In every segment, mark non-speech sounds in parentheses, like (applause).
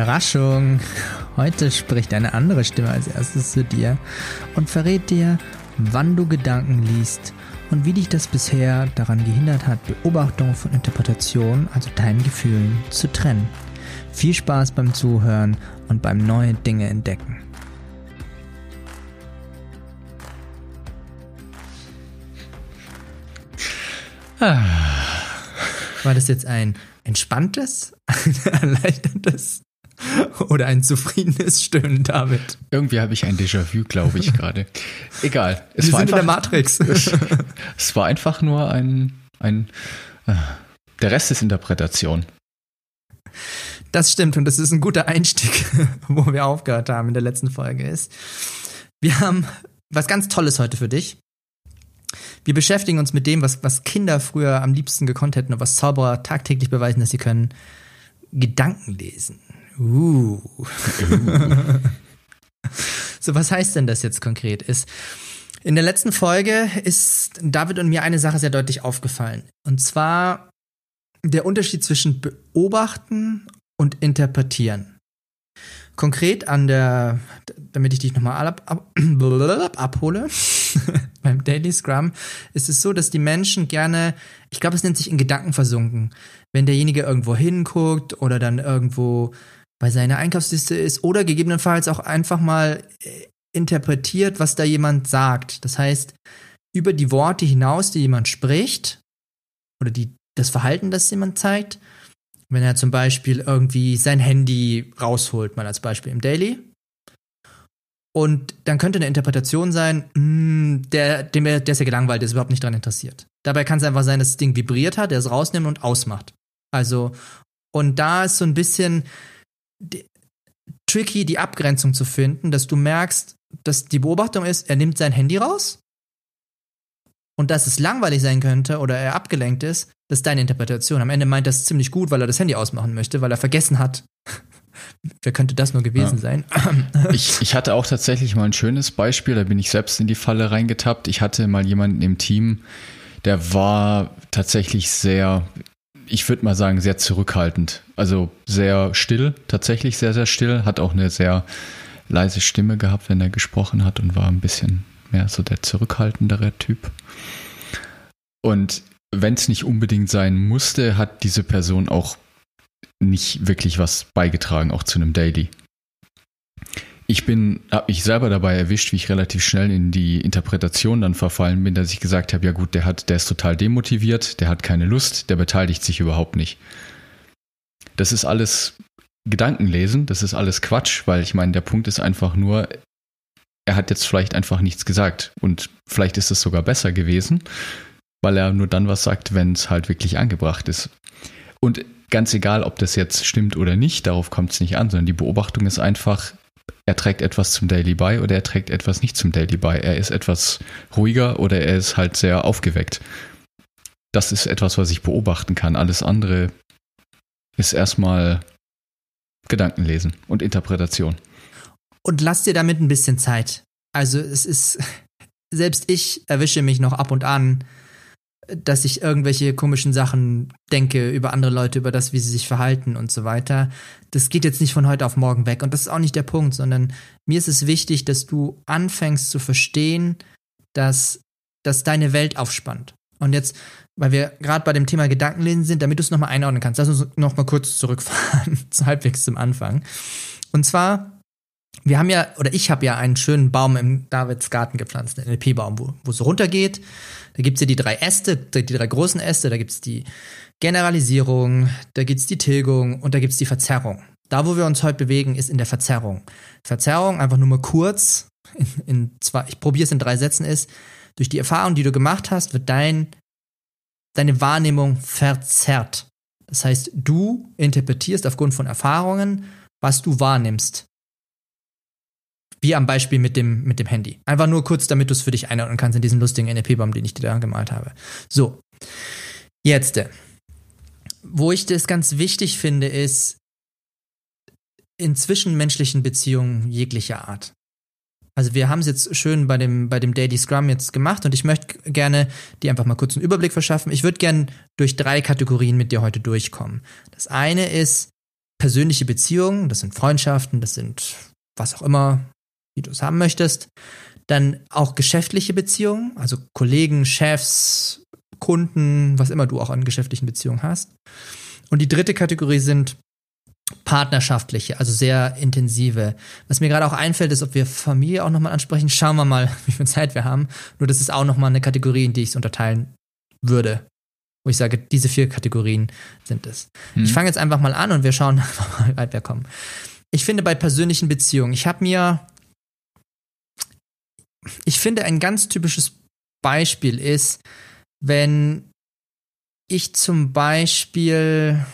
Überraschung! Heute spricht eine andere Stimme als erstes zu dir und verrät dir, wann du Gedanken liest und wie dich das bisher daran gehindert hat, Beobachtung von Interpretation, also deinen Gefühlen, zu trennen. Viel Spaß beim Zuhören und beim neue Dinge entdecken. Ah. War das jetzt ein entspanntes, (laughs) ein erleichtertes (laughs) Oder ein zufriedenes Stöhnen, David. Irgendwie habe ich ein Déjà-vu, glaube ich, gerade. Egal. Es Wir war sind einfach, in der Matrix. (laughs) es war einfach nur ein, ein, äh, der Rest ist Interpretation. Das stimmt und das ist ein guter Einstieg, (laughs) wo wir aufgehört haben in der letzten Folge ist. Wir haben was ganz Tolles heute für dich. Wir beschäftigen uns mit dem, was, was Kinder früher am liebsten gekonnt hätten und was Zauberer tagtäglich beweisen, dass sie können. Gedanken lesen. Uh. (laughs) so, was heißt denn das jetzt konkret? Ist, in der letzten Folge ist David und mir eine Sache sehr deutlich aufgefallen. Und zwar der Unterschied zwischen beobachten und interpretieren. Konkret an der, damit ich dich nochmal ab, ab, (clears throat) abhole, (laughs) beim Daily Scrum ist es so, dass die Menschen gerne, ich glaube, es nennt sich in Gedanken versunken. Wenn derjenige irgendwo hinguckt oder dann irgendwo bei seiner Einkaufsliste ist oder gegebenenfalls auch einfach mal äh, interpretiert, was da jemand sagt. Das heißt, über die Worte hinaus, die jemand spricht oder die, das Verhalten, das jemand zeigt, wenn er zum Beispiel irgendwie sein Handy rausholt, mal als Beispiel im Daily. Und dann könnte eine Interpretation sein, mh, hm, der, dem, der ist ja gelangweilt, der ist überhaupt nicht daran interessiert. Dabei kann es einfach sein, dass das Ding vibriert hat, der es rausnimmt und ausmacht. Also, und da ist so ein bisschen, tricky, die Abgrenzung zu finden, dass du merkst, dass die Beobachtung ist, er nimmt sein Handy raus und dass es langweilig sein könnte oder er abgelenkt ist, das ist deine Interpretation. Am Ende meint er es ziemlich gut, weil er das Handy ausmachen möchte, weil er vergessen hat, (laughs) wer könnte das nur gewesen ja. sein. (laughs) ich, ich hatte auch tatsächlich mal ein schönes Beispiel, da bin ich selbst in die Falle reingetappt. Ich hatte mal jemanden im Team, der war tatsächlich sehr, ich würde mal sagen, sehr zurückhaltend. Also sehr still, tatsächlich sehr, sehr still. Hat auch eine sehr leise Stimme gehabt, wenn er gesprochen hat und war ein bisschen mehr so der zurückhaltendere Typ. Und wenn es nicht unbedingt sein musste, hat diese Person auch nicht wirklich was beigetragen, auch zu einem Daily ich bin, habe mich selber dabei erwischt, wie ich relativ schnell in die Interpretation dann verfallen bin, dass ich gesagt habe, ja gut, der hat, der ist total demotiviert, der hat keine Lust, der beteiligt sich überhaupt nicht. Das ist alles Gedankenlesen, das ist alles Quatsch, weil ich meine, der Punkt ist einfach nur, er hat jetzt vielleicht einfach nichts gesagt und vielleicht ist es sogar besser gewesen, weil er nur dann was sagt, wenn es halt wirklich angebracht ist. Und ganz egal, ob das jetzt stimmt oder nicht, darauf kommt es nicht an, sondern die Beobachtung ist einfach, er trägt etwas zum Daily bei oder er trägt etwas nicht zum Daily bei. Er ist etwas ruhiger oder er ist halt sehr aufgeweckt. Das ist etwas, was ich beobachten kann. Alles andere ist erstmal Gedankenlesen und Interpretation. Und lass dir damit ein bisschen Zeit. Also es ist, (laughs) selbst ich erwische mich noch ab und an, dass ich irgendwelche komischen Sachen denke über andere Leute, über das, wie sie sich verhalten und so weiter. Das geht jetzt nicht von heute auf morgen weg. Und das ist auch nicht der Punkt, sondern mir ist es wichtig, dass du anfängst zu verstehen, dass, dass deine Welt aufspannt. Und jetzt, weil wir gerade bei dem Thema Gedankenlesen sind, damit du es nochmal einordnen kannst, lass uns nochmal kurz zurückfahren, (laughs) halbwegs zum Anfang. Und zwar wir haben ja, oder ich habe ja einen schönen Baum im Davids Garten gepflanzt, einen NLP-Baum, wo, wo es runtergeht. Da gibt's ja die drei Äste, die drei großen Äste, da gibt's die Generalisierung, da gibt's die Tilgung und da gibt's die Verzerrung. Da, wo wir uns heute bewegen, ist in der Verzerrung. Verzerrung, einfach nur mal kurz, in, in zwei, ich probiere es in drei Sätzen, ist, durch die Erfahrung, die du gemacht hast, wird dein, deine Wahrnehmung verzerrt. Das heißt, du interpretierst aufgrund von Erfahrungen, was du wahrnimmst. Wie am Beispiel mit dem, mit dem Handy. Einfach nur kurz, damit du es für dich einordnen kannst in diesen lustigen NLP-Baum, den ich dir da gemalt habe. So. Jetzt. Wo ich das ganz wichtig finde, ist in zwischenmenschlichen Beziehungen jeglicher Art. Also wir haben es jetzt schön bei dem, bei dem Daily Scrum jetzt gemacht und ich möchte gerne dir einfach mal kurz einen Überblick verschaffen. Ich würde gerne durch drei Kategorien mit dir heute durchkommen. Das eine ist persönliche Beziehungen, das sind Freundschaften, das sind was auch immer, wie du es haben möchtest. Dann auch geschäftliche Beziehungen, also Kollegen, Chefs, Kunden, was immer du auch an geschäftlichen Beziehungen hast. Und die dritte Kategorie sind partnerschaftliche, also sehr intensive. Was mir gerade auch einfällt, ist, ob wir Familie auch nochmal ansprechen. Schauen wir mal, (laughs) wie viel Zeit wir haben. Nur das ist auch nochmal eine Kategorie, in die ich es unterteilen würde. Wo ich sage, diese vier Kategorien sind es. Hm. Ich fange jetzt einfach mal an und wir schauen (laughs) wie weit wir kommen. Ich finde bei persönlichen Beziehungen, ich habe mir, ich finde ein ganz typisches Beispiel ist, wenn ich zum Beispiel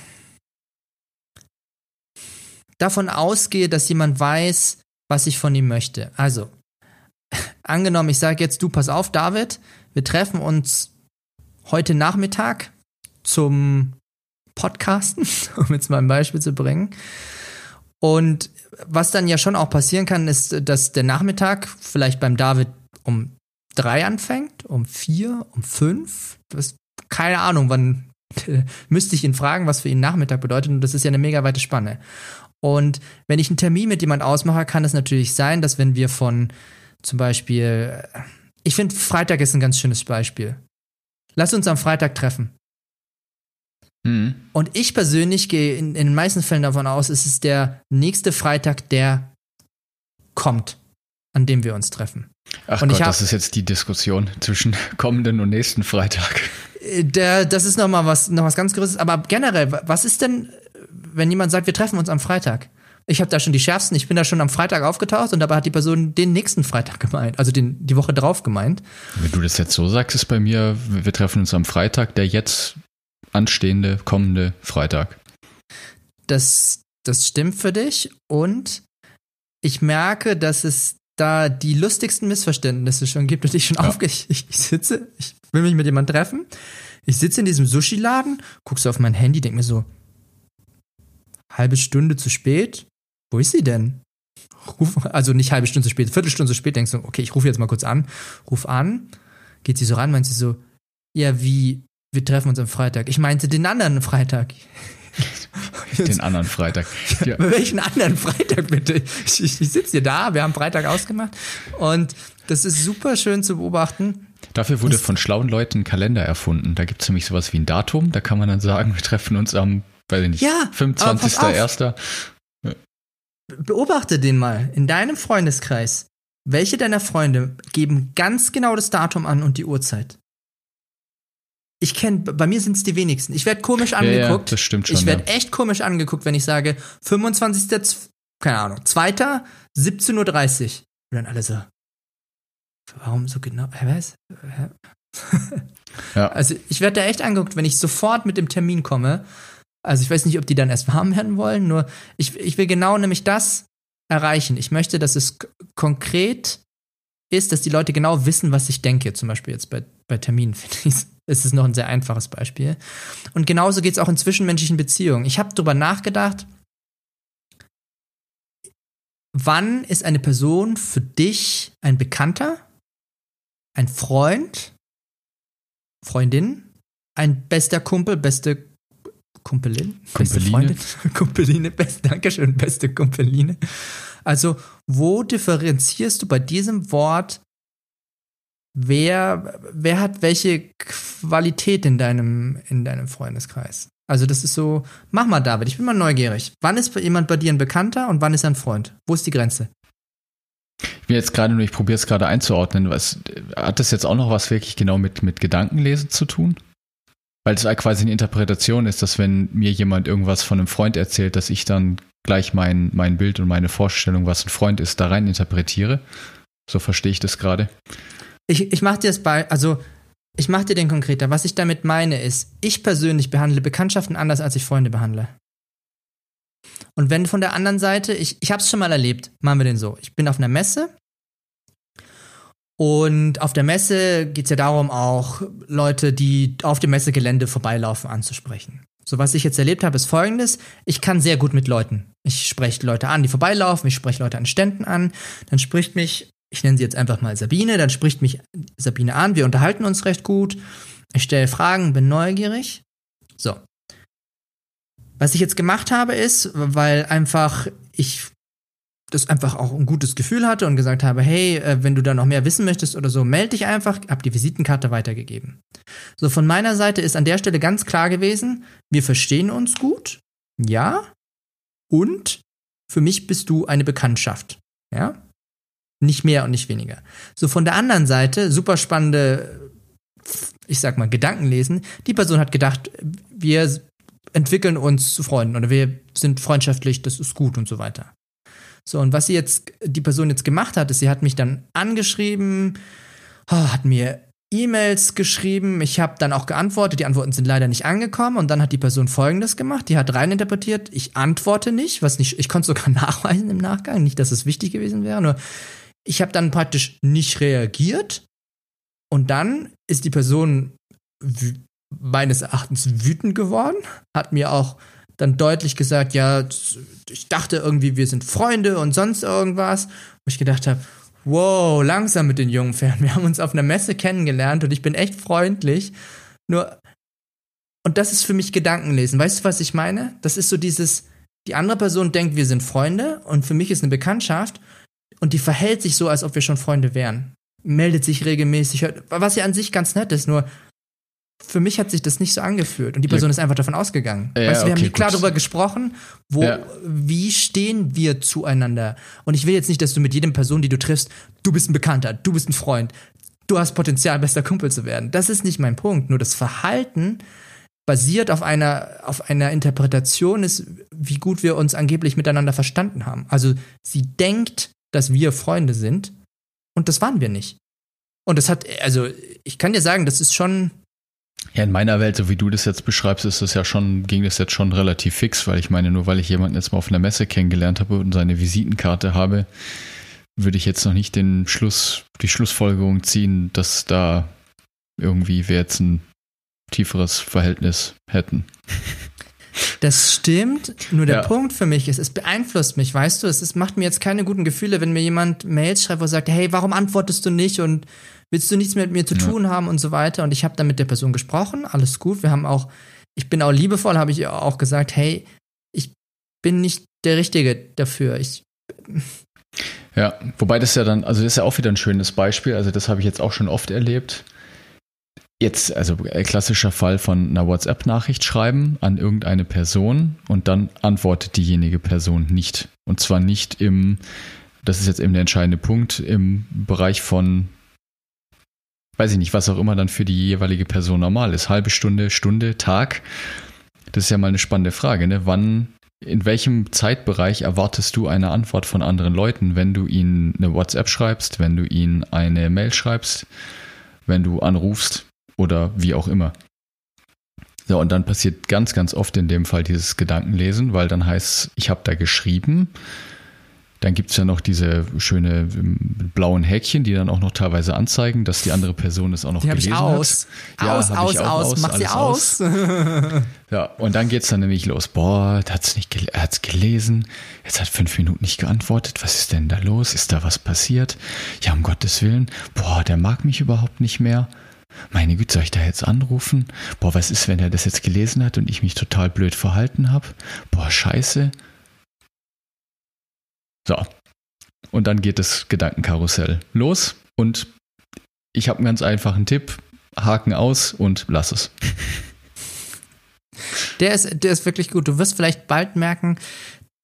davon ausgehe, dass jemand weiß, was ich von ihm möchte. Also, (laughs) angenommen, ich sage jetzt, du pass auf, David, wir treffen uns heute Nachmittag zum Podcasten, (laughs) um jetzt mal ein Beispiel zu bringen. Und was dann ja schon auch passieren kann, ist, dass der Nachmittag vielleicht beim David um drei anfängt, um vier, um fünf. Das, keine Ahnung, wann (laughs) müsste ich ihn fragen, was für ihn Nachmittag bedeutet. Und das ist ja eine mega weite Spanne. Und wenn ich einen Termin mit jemand ausmache, kann es natürlich sein, dass wenn wir von zum Beispiel, ich finde Freitag ist ein ganz schönes Beispiel. Lass uns am Freitag treffen. Hm. Und ich persönlich gehe in, in den meisten Fällen davon aus, es ist der nächste Freitag, der kommt, an dem wir uns treffen. Ach Und Gott, hab- das ist jetzt die Diskussion zwischen (laughs) kommenden und nächsten Freitag. Äh, Der, das ist noch mal was, noch was ganz Größeres. Aber generell, wa- was ist denn, wenn jemand sagt, wir treffen uns am Freitag? Ich habe da schon die schärfsten. Ich bin da schon am Freitag aufgetaucht und dabei hat die Person den nächsten Freitag gemeint, also den, die Woche drauf gemeint. Wenn du das jetzt so sagst, ist bei mir, wir treffen uns am Freitag, der jetzt anstehende, kommende Freitag. Das, das stimmt für dich und ich merke, dass es da die lustigsten Missverständnisse schon gibt und ich schon Ja. aufge... Ich, ich sitze, ich will mich mit jemandem treffen, ich sitze in diesem Sushi-Laden, guck so auf mein Handy, denk mir so, halbe Stunde zu spät? Wo ist sie denn? Ruf, also nicht halbe Stunde zu spät, Viertelstunde zu spät, denkst du, okay, ich rufe jetzt mal kurz an, ruf an, geht sie so ran, meint sie so, ja, wie, wir treffen uns am Freitag. Ich meinte den anderen Freitag. Den anderen Freitag. Ja. Welchen anderen Freitag bitte? Ich, ich, ich sitze hier da, wir haben Freitag ausgemacht und das ist super schön zu beobachten. Dafür wurde von schlauen Leuten ein Kalender erfunden. Da gibt es nämlich sowas wie ein Datum. Da kann man dann sagen, wir treffen uns am, weiß ich nicht, Ja, aber pass auf. 25.01. Beobachte den mal in deinem Freundeskreis. Welche deiner Freunde geben ganz genau das Datum an und die Uhrzeit? Ich kenne, bei mir sind es die wenigsten. Ich werde komisch Ja, ja, angeguckt. das stimmt schon. ich werde ja. echt komisch angeguckt, wenn ich sage 25. Z- keine Ahnung, 2. 17.30 Uhr. Und dann alle so, warum so genau? Hä, was? Hä? Ja. (laughs) Also ich werde da echt angeguckt, wenn ich sofort mit dem Termin komme. Also ich weiß nicht, ob die dann erst warm werden wollen, nur ich, ich will genau nämlich das erreichen. Ich möchte, dass es konkret ist, dass die Leute genau wissen, was ich denke. Zum Beispiel jetzt bei, bei Terminen, (laughs) finde ich, ist es noch ein sehr einfaches Beispiel. Und genauso geht es auch in zwischenmenschlichen Beziehungen. Ich habe darüber nachgedacht, wann ist eine Person für dich ein Bekannter, ein Freund, Freundin, ein bester Kumpel, beste Kumpelin, beste. Freundin, (laughs) Kumpeline, beste, Dankeschön, beste Kumpeline. Also, wo differenzierst du bei diesem Wort, wer, wer hat welche Qualität in deinem, in deinem Freundeskreis? Also, das ist so, mach mal, David, ich bin mal neugierig. Wann ist jemand bei dir ein Bekannter und wann ist er ein Freund? Wo ist die Grenze? Ich bin jetzt gerade nur, ich probiere es gerade einzuordnen. Was, hat das jetzt auch noch was wirklich genau mit, mit Gedankenlesen zu tun? Weil es halt quasi eine Interpretation ist, dass wenn mir jemand irgendwas von einem Freund erzählt, dass ich dann gleich mein, mein Bild und meine Vorstellung, was ein Freund ist, da rein interpretiere. So verstehe ich das gerade. Ich, ich mach dir das bei, also ich mach dir den konkreter. Was ich damit meine ist, ich persönlich behandle Bekanntschaften anders, als ich Freunde behandle. Und wenn von der anderen Seite, ich, ich habe es schon mal erlebt, machen wir den so. Ich bin auf einer Messe und auf der Messe geht es ja darum, auch Leute, die auf dem Messegelände vorbeilaufen, anzusprechen. So, was ich jetzt erlebt habe, ist folgendes. Ich kann sehr gut mit Leuten. Ich spreche Leute an, die vorbeilaufen, ich spreche Leute an Ständen an. Dann spricht mich, ich nenne sie jetzt einfach mal Sabine, dann spricht mich Sabine an, wir unterhalten uns recht gut. Ich stelle Fragen, bin neugierig. So. Was ich jetzt gemacht habe, ist, weil einfach ich das einfach auch ein gutes Gefühl hatte und gesagt habe, hey, äh, wenn du da noch mehr wissen möchtest oder so, melde dich einfach, hab die Visitenkarte weitergegeben. So, von meiner Seite ist an der Stelle ganz klar gewesen, wir verstehen uns gut, ja, und für mich bist du eine Bekanntschaft, ja, nicht mehr und nicht weniger. So, von der anderen Seite, super spannende, ich sag mal, Gedanken lesen, die Person hat gedacht, wir entwickeln uns zu Freunden oder wir sind freundschaftlich, das ist gut und so weiter. So, und was sie jetzt, die Person jetzt gemacht hat, ist, sie hat mich dann angeschrieben, oh, hat mir E-Mails geschrieben, ich habe dann auch geantwortet, die Antworten sind leider nicht angekommen. Und dann hat die Person folgendes gemacht, die hat reininterpretiert, ich antworte nicht, was nicht, ich konnte sogar (laughs) nachweisen im Nachgang, nicht, dass es wichtig gewesen wäre, nur ich habe dann praktisch nicht reagiert und dann ist die Person meines Erachtens wütend geworden, hat mir auch dann deutlich gesagt, ja, ich dachte irgendwie, wir sind Freunde und sonst irgendwas. Wo ich gedacht habe, wow, langsam mit den jungen Pferden. Wir haben uns auf einer Messe kennengelernt und ich bin echt freundlich. Nur, und das ist für mich Gedankenlesen. Weißt du, was ich meine? Das ist so dieses, die andere Person denkt, wir sind Freunde und für mich ist eine Bekanntschaft und die verhält sich so, als ob wir schon Freunde wären. Meldet sich regelmäßig, was ja an sich ganz nett ist, nur für mich hat sich das nicht so angefühlt und die Person ja. ist einfach davon ausgegangen. Ja, weißt du, wir okay, haben nicht klar darüber gesprochen, wo, ja. wie stehen wir zueinander. Und ich will jetzt nicht, dass du mit jedem Person, die du triffst, du bist ein Bekannter, du bist ein Freund, du hast Potenzial, bester Kumpel zu werden. Das ist nicht mein Punkt. Nur das Verhalten basiert auf einer, auf einer Interpretation ist, wie gut wir uns angeblich miteinander verstanden haben. Also sie denkt, dass wir Freunde sind und das waren wir nicht. Und das hat, also ich kann dir sagen, das ist schon ja, in meiner Welt, so wie du das jetzt beschreibst, ist das ja schon, ging das jetzt schon relativ fix, weil ich meine, nur weil ich jemanden jetzt mal auf einer Messe kennengelernt habe und seine Visitenkarte habe, würde ich jetzt noch nicht den Schluss, die Schlussfolgerung ziehen, dass da irgendwie wir jetzt ein tieferes Verhältnis hätten. (laughs) Das stimmt, nur der ja. Punkt für mich ist, es beeinflusst mich, weißt du, es ist, macht mir jetzt keine guten Gefühle, wenn mir jemand Mails schreibt, wo er sagt, hey, warum antwortest du nicht und willst du nichts mehr mit mir zu ja. tun haben und so weiter. Und ich habe dann mit der Person gesprochen, alles gut. Wir haben auch, ich bin auch liebevoll, habe ich ihr auch gesagt, hey, ich bin nicht der Richtige dafür. Ich ja, wobei das ja dann, also das ist ja auch wieder ein schönes Beispiel. Also das habe ich jetzt auch schon oft erlebt. Jetzt, also ein klassischer Fall von einer WhatsApp-Nachricht schreiben an irgendeine Person und dann antwortet diejenige Person nicht. Und zwar nicht im, das ist jetzt eben der entscheidende Punkt, im Bereich von weiß ich nicht, was auch immer dann für die jeweilige Person normal ist. Halbe Stunde, Stunde, Tag. Das ist ja mal eine spannende Frage, ne? Wann, in welchem Zeitbereich erwartest du eine Antwort von anderen Leuten, wenn du ihnen eine WhatsApp schreibst, wenn du ihnen eine Mail schreibst, wenn du anrufst oder wie auch immer? So, und dann passiert ganz, ganz oft in dem Fall dieses Gedankenlesen, weil dann heißt, ich habe da geschrieben, dann gibt es ja noch diese schöne ähm, blauen Häkchen, die dann auch noch teilweise anzeigen, dass die andere Person es auch noch die gelesen ich aus. hat. Ja, aus, aus, aus, aus, mach sie aus. (laughs) ja, und dann geht es dann nämlich los. Boah, hat's nicht gel er hat's gelesen, jetzt hat fünf Minuten nicht geantwortet. Was ist denn da los? Ist da was passiert? Ja, um Gottes Willen. Boah, der mag mich überhaupt nicht mehr. Meine Güte, soll ich da jetzt anrufen? Boah, was ist, wenn er das jetzt gelesen hat und ich mich total blöd verhalten habe? Boah, scheiße. So. Und dann geht das Gedankenkarussell los und ich habe einen ganz einfachen Tipp. Haken aus und lass es. Der ist, der ist wirklich gut. Du wirst vielleicht bald merken,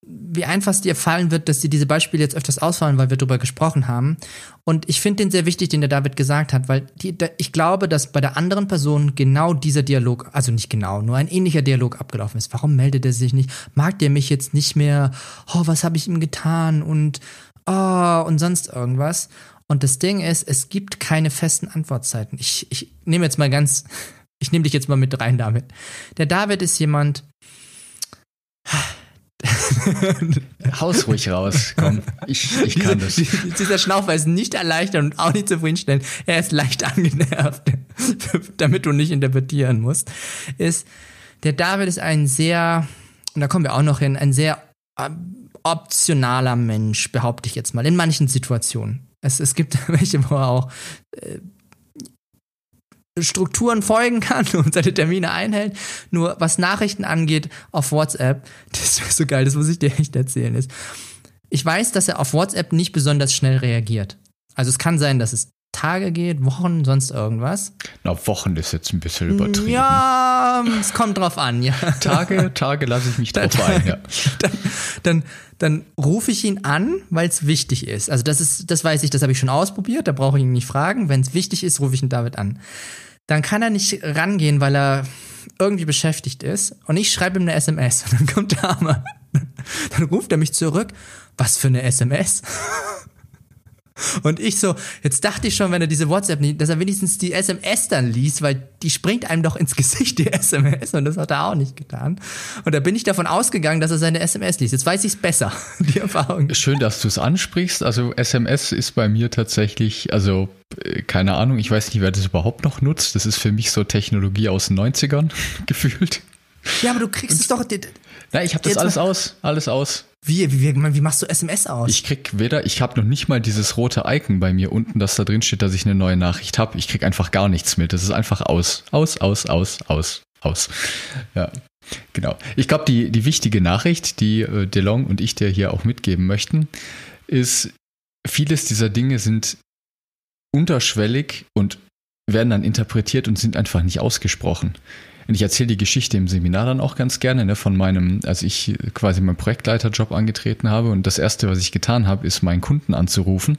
wie einfach es dir fallen wird, dass dir diese Beispiele jetzt öfters ausfallen, weil wir darüber gesprochen haben. Und ich finde den sehr wichtig, den der David gesagt hat, weil die, da, ich glaube, dass bei der anderen Person genau dieser Dialog, also nicht genau, nur ein ähnlicher Dialog abgelaufen ist. Warum meldet er sich nicht? Mag der mich jetzt nicht mehr? Oh, was habe ich ihm getan? Und oh, und sonst irgendwas. Und das Ding ist, es gibt keine festen Antwortzeiten. Ich, ich nehme jetzt mal ganz, (laughs) ich nehme dich jetzt mal mit rein, David. Der David ist jemand, Haus ruhig raus, komm. Ich, ich kann das. (laughs) Dieser Schnaufer ist nicht erleichtert und auch nicht zufriedenstellend. Er ist leicht (laughs) angenervt, damit du nicht interpretieren musst. Ist, der David ist ein sehr, und da kommen wir auch noch hin, ein sehr äh, optionaler Mensch, behaupte ich jetzt mal, in manchen Situationen. Es, es gibt (laughs) welche, wo er auch äh, Strukturen folgen kann und seine Termine einhält. Nur was Nachrichten angeht auf WhatsApp, (laughs) das ist so geil, das muss ich dir echt erzählen, ist, ich weiß, dass er auf WhatsApp nicht besonders schnell reagiert. Also es kann sein, dass es Tage geht, Wochen, sonst irgendwas. Na, Wochen ist jetzt ein bisschen übertrieben. Ja, es kommt drauf an, ja. Tage, Tage lasse ich mich drauf ein, ja. Dann, dann, dann rufe ich ihn an, weil es wichtig ist. Also das ist, das weiß ich, das habe ich schon ausprobiert, da brauche ich ihn nicht fragen. Wenn es wichtig ist, rufe ich ihn David an. Dann kann er nicht rangehen, weil er irgendwie beschäftigt ist. Und ich schreibe ihm eine SMS. Und dann kommt der Arme. Dann ruft er mich zurück. Was für eine SMS? Und ich so, jetzt dachte ich schon, wenn er diese WhatsApp nicht, dass er wenigstens die SMS dann liest, weil die springt einem doch ins (laughs) Gesicht, die SMS, und das hat er auch nicht getan. Und da bin ich davon ausgegangen, dass er seine SMS liest. Jetzt weiß ich es besser, (laughs) die Erfahrung. Schön, dass du es ansprichst. Also SMS ist bei mir tatsächlich, also äh, keine Ahnung, ich weiß nicht, wer das überhaupt noch nutzt. Das ist für mich so Technologie aus den 90ern (laughs) gefühlt. Ja, aber du kriegst es doch. Na, ich habe das alles aus, alles aus. Wie, wie, wie, wie machst du SMS aus? Ich krieg weder, ich habe noch nicht mal dieses rote Icon bei mir unten, dass da drin steht, dass ich eine neue Nachricht habe. Ich krieg einfach gar nichts mit. Das ist einfach aus, aus, aus, aus, aus, aus. Ja, genau. Ich glaube, die, die wichtige Nachricht, die äh, DeLong und ich dir hier auch mitgeben möchten, ist, vieles dieser Dinge sind unterschwellig und werden dann interpretiert und sind einfach nicht ausgesprochen. Und ich erzähle die Geschichte im Seminar dann auch ganz gerne, ne, von meinem, als ich quasi meinen Projektleiterjob angetreten habe. Und das erste, was ich getan habe, ist meinen Kunden anzurufen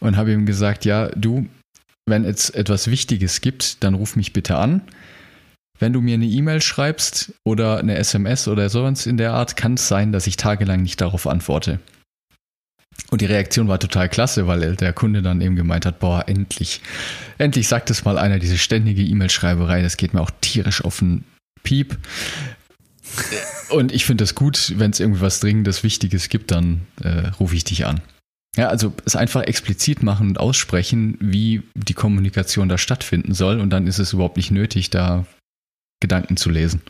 und habe ihm gesagt, ja, du, wenn es etwas Wichtiges gibt, dann ruf mich bitte an. Wenn du mir eine E-Mail schreibst oder eine SMS oder sowas in der Art, kann es sein, dass ich tagelang nicht darauf antworte. Und die Reaktion war total klasse, weil der Kunde dann eben gemeint hat, boah, endlich, endlich sagt es mal einer, diese ständige E-Mail-Schreiberei, das geht mir auch tierisch auf den Piep. Und ich finde das gut, wenn es irgendwie was Dringendes, Wichtiges gibt, dann äh, rufe ich dich an. Ja, also es einfach explizit machen und aussprechen, wie die Kommunikation da stattfinden soll und dann ist es überhaupt nicht nötig, da Gedanken zu lesen.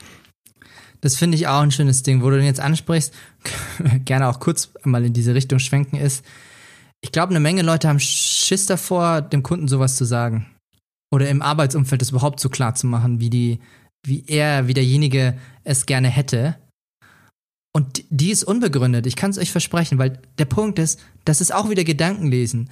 Das finde ich auch ein schönes Ding, wo du den jetzt ansprichst, (laughs) gerne auch kurz mal in diese Richtung schwenken ist. Ich glaube, eine Menge Leute haben Schiss davor, dem Kunden sowas zu sagen. Oder im Arbeitsumfeld das überhaupt so klar zu machen, wie die, wie er, wie derjenige es gerne hätte. Und die ist unbegründet, ich kann es euch versprechen, weil der Punkt ist, das ist auch wieder Gedankenlesen.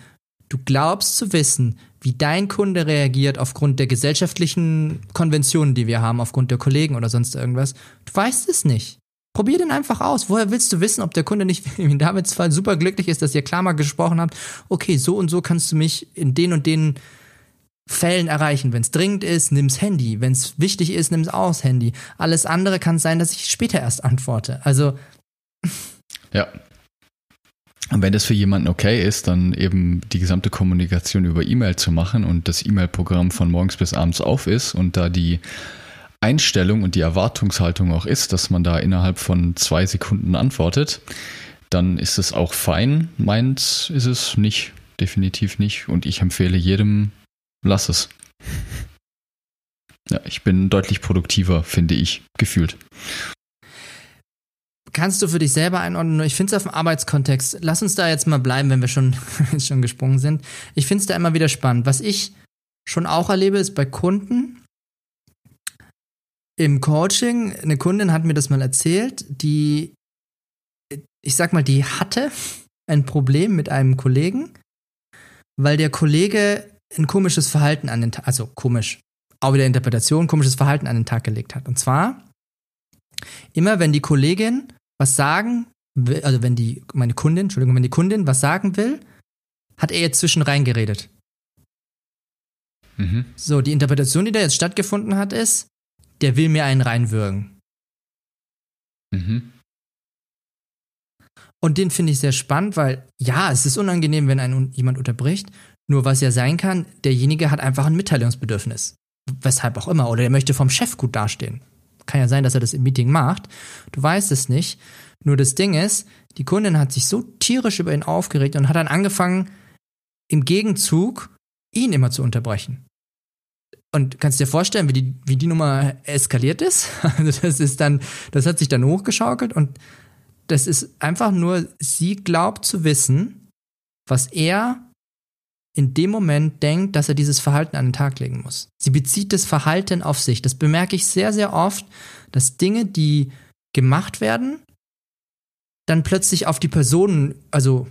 Du glaubst zu wissen, wie dein Kunde reagiert aufgrund der gesellschaftlichen Konventionen, die wir haben, aufgrund der Kollegen oder sonst irgendwas. Du weißt es nicht. Probier den einfach aus. Woher willst du wissen, ob der Kunde nicht (laughs) in Davids Fall super glücklich ist, dass ihr klar mal gesprochen habt, okay, so und so kannst du mich in den und den Fällen erreichen. Wenn es dringend ist, nimm's Handy. Wenn es wichtig ist, nimm's aus Handy. Alles andere kann sein, dass ich später erst antworte. Also. Ja, und wenn das für jemanden okay ist, dann eben die gesamte Kommunikation über E-Mail zu machen und das E-Mail-Programm von morgens bis abends auf ist und da die Einstellung und die Erwartungshaltung auch ist, dass man da innerhalb von zwei Sekunden antwortet, dann ist es auch fein. Meins ist es nicht, definitiv nicht. Und ich empfehle jedem, lass es. Ja, ich bin deutlich produktiver, finde ich, gefühlt kannst du für dich selber einordnen. Ich finde es auf dem Arbeitskontext. Lass uns da jetzt mal bleiben, wenn wir schon, (laughs) schon gesprungen sind. Ich finde es da immer wieder spannend. Was ich schon auch erlebe, ist bei Kunden im Coaching. Eine Kundin hat mir das mal erzählt, die, ich sag mal, die hatte ein Problem mit einem Kollegen, weil der Kollege ein komisches Verhalten an den Tag, also komisch, auch wieder Interpretation, komisches Verhalten an den Tag gelegt hat. Und zwar, immer wenn die Kollegin was sagen will, also wenn die, meine Kundin, Entschuldigung, wenn die Kundin was sagen will, hat er jetzt zwischen reingeredet. Mhm. So, die Interpretation, die da jetzt stattgefunden hat, ist, der will mir einen reinwürgen. Mhm. Und den finde ich sehr spannend, weil ja, es ist unangenehm, wenn einen jemand unterbricht. Nur was ja sein kann, derjenige hat einfach ein Mitteilungsbedürfnis. Weshalb auch immer. Oder er möchte vom Chef gut dastehen. Kann ja sein, dass er das im Meeting macht. Du weißt es nicht. Nur das Ding ist, die Kundin hat sich so tierisch über ihn aufgeregt und hat dann angefangen, im Gegenzug ihn immer zu unterbrechen. Und kannst dir vorstellen, wie die, wie die Nummer eskaliert ist? (laughs) Also das ist dann, das hat sich dann hochgeschaukelt und das ist einfach nur, sie glaubt zu wissen, was er in dem Moment denkt, dass er dieses Verhalten an den Tag legen muss. Sie bezieht das Verhalten auf sich. Das bemerke ich sehr, sehr oft, dass Dinge, die gemacht werden, dann plötzlich auf die Personen, also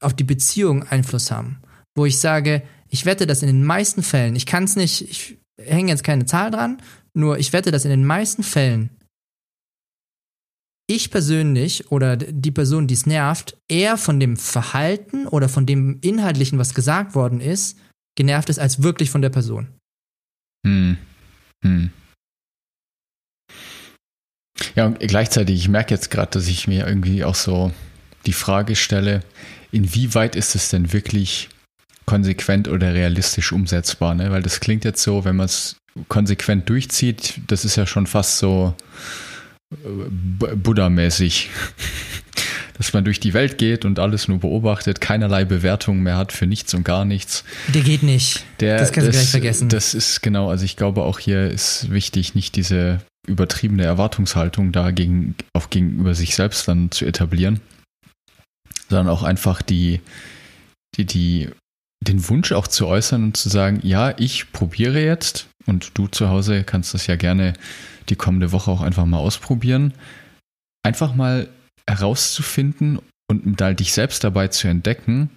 auf die Beziehung Einfluss haben. Wo ich sage, ich wette, dass in den meisten Fällen, ich kann es nicht, ich hänge jetzt keine Zahl dran, nur ich wette, dass in den meisten Fällen ich persönlich oder die Person, die es nervt, eher von dem Verhalten oder von dem Inhaltlichen, was gesagt worden ist, genervt ist, als wirklich von der Person. Hm. Hm. Ja, und gleichzeitig, ich merke jetzt gerade, dass ich mir irgendwie auch so die Frage stelle, inwieweit ist es denn wirklich konsequent oder realistisch umsetzbar? Ne? Weil das klingt jetzt so, wenn man es konsequent durchzieht, das ist ja schon fast so Buddha-mäßig. Dass man durch die Welt geht und alles nur beobachtet, keinerlei Bewertung mehr hat für nichts und gar nichts. Der geht nicht. Der, das kannst das, du gleich vergessen. Das ist genau, also ich glaube auch hier ist wichtig, nicht diese übertriebene Erwartungshaltung da gegen, auch gegenüber sich selbst dann zu etablieren, sondern auch einfach die, die, die, den Wunsch auch zu äußern und zu sagen, ja, ich probiere jetzt und du zu Hause kannst das ja gerne die kommende Woche auch einfach mal ausprobieren. Einfach mal herauszufinden und da dich selbst dabei zu entdecken,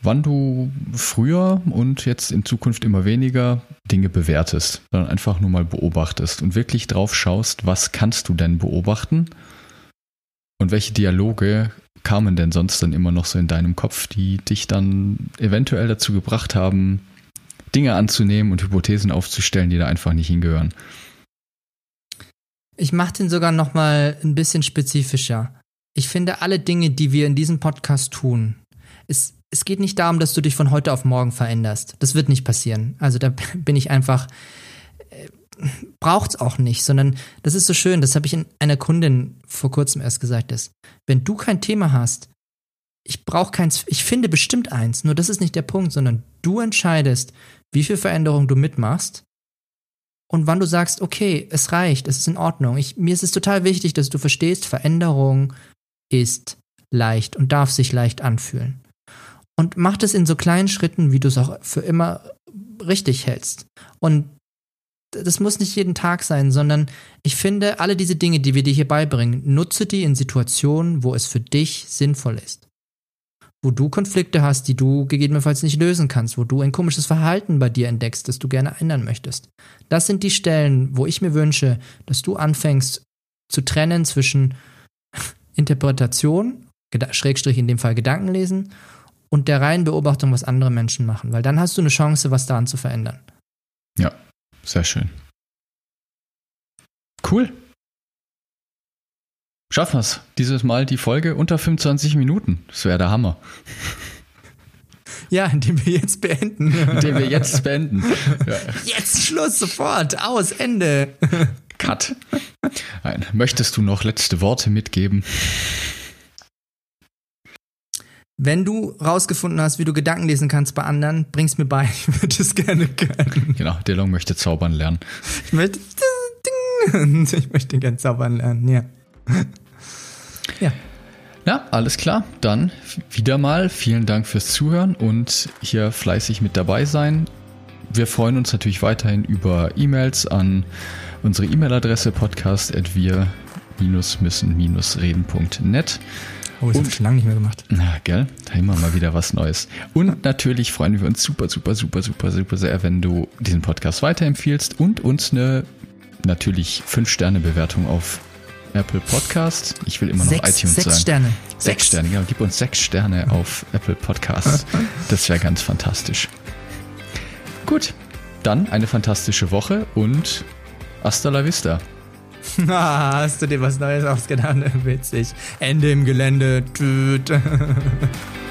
wann du früher und jetzt in Zukunft immer weniger Dinge bewertest, sondern einfach nur mal beobachtest und wirklich drauf schaust, was kannst du denn beobachten und welche Dialoge kamen denn sonst dann immer noch so in deinem Kopf, die dich dann eventuell dazu gebracht haben, Dinge anzunehmen und Hypothesen aufzustellen, die da einfach nicht hingehören. Ich mache den sogar noch mal ein bisschen spezifischer. Ich finde alle Dinge, die wir in diesem Podcast tun, es, es geht nicht darum, dass du dich von heute auf morgen veränderst. Das wird nicht passieren. Also da (laughs) bin ich einfach braucht's auch nicht, sondern das ist so schön, das habe ich in einer Kundin vor kurzem erst gesagt, ist, wenn du kein Thema hast, ich brauche keins, ich finde bestimmt eins, nur das ist nicht der Punkt, sondern du entscheidest, wie viel Veränderung du mitmachst und wann du sagst, okay, es reicht, es ist in Ordnung. Ich, mir ist es total wichtig, dass du verstehst, Veränderung ist leicht und darf sich leicht anfühlen. Und mach das in so kleinen Schritten, wie du es auch für immer richtig hältst. Und das muss nicht jeden Tag sein, sondern ich finde, alle diese Dinge, die wir dir hier beibringen, nutze die in Situationen, wo es für dich sinnvoll ist wo du Konflikte hast, die du gegebenenfalls nicht lösen kannst, wo du ein komisches Verhalten bei dir entdeckst, das du gerne ändern möchtest. Das sind die Stellen, wo ich mir wünsche, dass du anfängst zu trennen zwischen (laughs) Interpretation, Schrägstrich in dem Fall Gedankenlesen, und der reinen Beobachtung, was andere Menschen machen, weil dann hast du eine Chance, was daran zu verändern. Ja, sehr schön. Cool. Schaffen wir es dieses Mal die Folge unter 25 Minuten. Das wäre der Hammer. (laughs) Ja, indem wir jetzt beenden. (laughs) Indem wir jetzt beenden. Ja. Jetzt Schluss, sofort, aus, Ende. Cut. Nein. Möchtest du noch letzte Worte mitgeben? Wenn du rausgefunden hast, wie du Gedanken lesen kannst bei anderen, bring's mir bei. (laughs) Ich würde es gerne können. Genau, Delong möchte zaubern lernen. Ich möchte, (laughs) ich möchte gerne zaubern lernen, ja. Ja. Ja, alles klar. Dann wieder mal vielen Dank fürs Zuhören und hier fleißig mit dabei sein. Wir freuen uns natürlich weiterhin über E-Mails an unsere E-Mail-Adresse podcast.wir-müssen-reden.net. Oh, das habe ich schon lange nicht mehr gemacht. Na, gell? Da immer mal wieder was Neues. Und natürlich freuen wir uns super, super, super, super, super sehr, wenn du diesen Podcast weiterempfiehlst und uns eine natürlich 5-Sterne-Bewertung auf Apple Podcast. Ich will immer noch sechs, iTunes sechs sagen. Sterne. Sechs, sechs Sterne, genau. Gib uns sechs Sterne auf Apple Podcasts. Das wäre ganz fantastisch. Gut, dann eine fantastische Woche und hasta la vista. (laughs) hast du dir was Neues ausgedacht? (laughs) Witzig. Ende im Gelände. Tüt. (laughs)